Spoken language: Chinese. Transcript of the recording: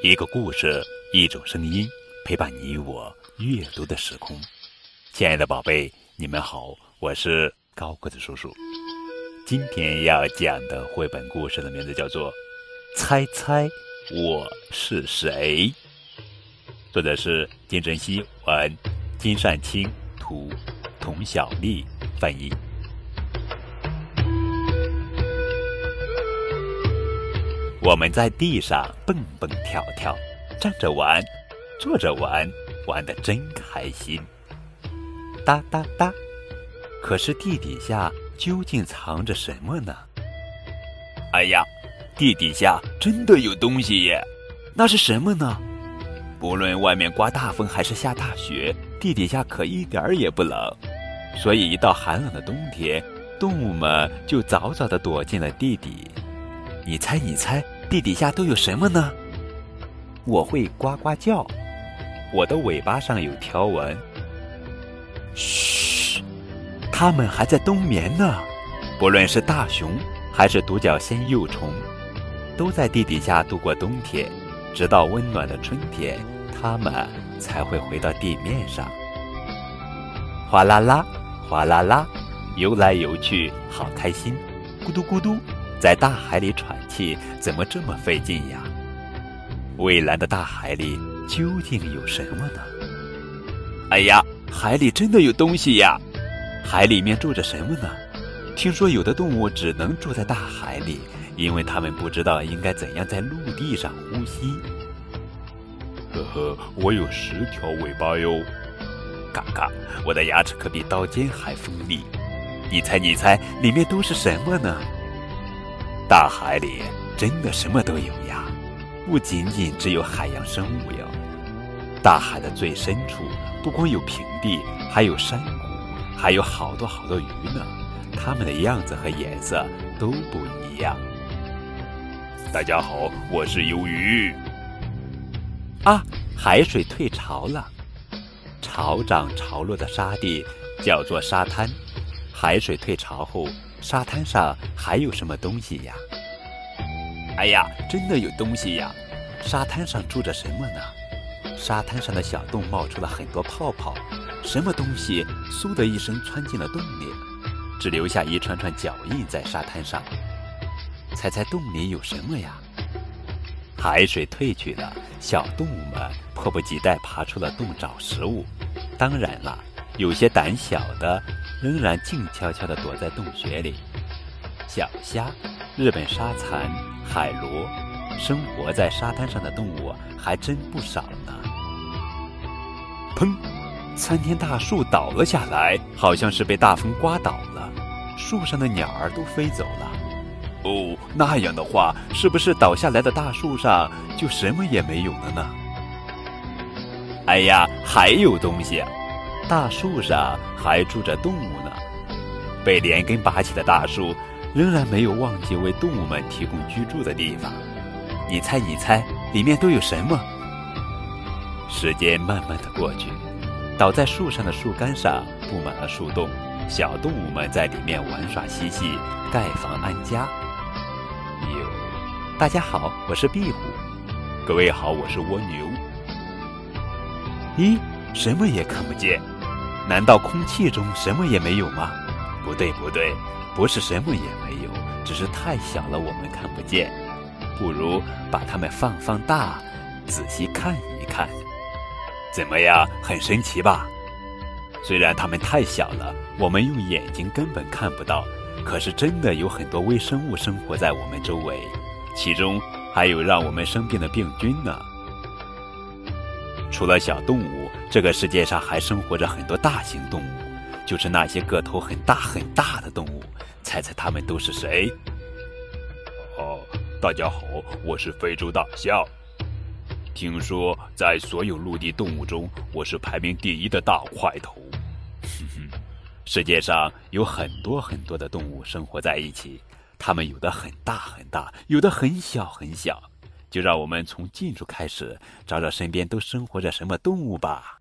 一个故事，一种声音，陪伴你我阅读的时空。亲爱的宝贝，你们好，我是高个子叔叔。今天要讲的绘本故事的名字叫做《猜猜我是谁》，作者是金晨曦，文金善清，图童小丽翻译。我们在地上蹦蹦跳跳，站着玩，坐着玩，玩得真开心。哒哒哒！可是地底下究竟藏着什么呢？哎呀，地底下真的有东西耶！那是什么呢？不论外面刮大风还是下大雪，地底下可一点儿也不冷。所以一到寒冷的冬天，动物们就早早的躲进了地底。你猜，你猜？地底下都有什么呢？我会呱呱叫，我的尾巴上有条纹。嘘，它们还在冬眠呢。不论是大熊还是独角仙幼虫，都在地底下度过冬天，直到温暖的春天，它们才会回到地面上。哗啦啦，哗啦啦，游来游去，好开心。咕嘟咕嘟。在大海里喘气，怎么这么费劲呀？蔚蓝的大海里究竟有什么呢？哎呀，海里真的有东西呀！海里面住着什么呢？听说有的动物只能住在大海里，因为它们不知道应该怎样在陆地上呼吸。呵呵，我有十条尾巴哟！嘎嘎，我的牙齿可比刀尖还锋利。你猜，你猜，里面都是什么呢？大海里真的什么都有呀，不仅仅只有海洋生物哟。大海的最深处不光有平地，还有山谷，还有好多好多鱼呢。它们的样子和颜色都不一样。大家好，我是鱿鱼。啊，海水退潮了，潮涨潮落的沙地叫做沙滩。海水退潮后。沙滩上还有什么东西呀？哎呀，真的有东西呀！沙滩上住着什么呢？沙滩上的小洞冒出了很多泡泡，什么东西嗖的一声穿进了洞里，只留下一串串脚印在沙滩上。猜猜洞里有什么呀？海水退去了，小动物们迫不及待爬出了洞找食物。当然了，有些胆小的。仍然静悄悄地躲在洞穴里。小虾、日本沙蚕、海螺，生活在沙滩上的动物还真不少呢。砰！参天大树倒了下来，好像是被大风刮倒了，树上的鸟儿都飞走了。哦，那样的话，是不是倒下来的大树上就什么也没有了呢？哎呀，还有东西！大树上还住着动物呢，被连根拔起的大树仍然没有忘记为动物们提供居住的地方。你猜，你猜，里面都有什么？时间慢慢的过去，倒在树上的树干上布满了树洞，小动物们在里面玩耍嬉戏，盖房安家。哟，大家好，我是壁虎。各位好，我是蜗牛。咦，什么也看不见。难道空气中什么也没有吗？不对，不对，不是什么也没有，只是太小了，我们看不见。不如把它们放放大，仔细看一看，怎么样？很神奇吧？虽然它们太小了，我们用眼睛根本看不到，可是真的有很多微生物生活在我们周围，其中还有让我们生病的病菌呢。除了小动物，这个世界上还生活着很多大型动物，就是那些个头很大很大的动物。猜猜它们都是谁？哦，大家好，我是非洲大象。听说在所有陆地动物中，我是排名第一的大块头。哼哼，世界上有很多很多的动物生活在一起，它们有的很大很大，有的很小很小。就让我们从近处开始，找找身边都生活着什么动物吧。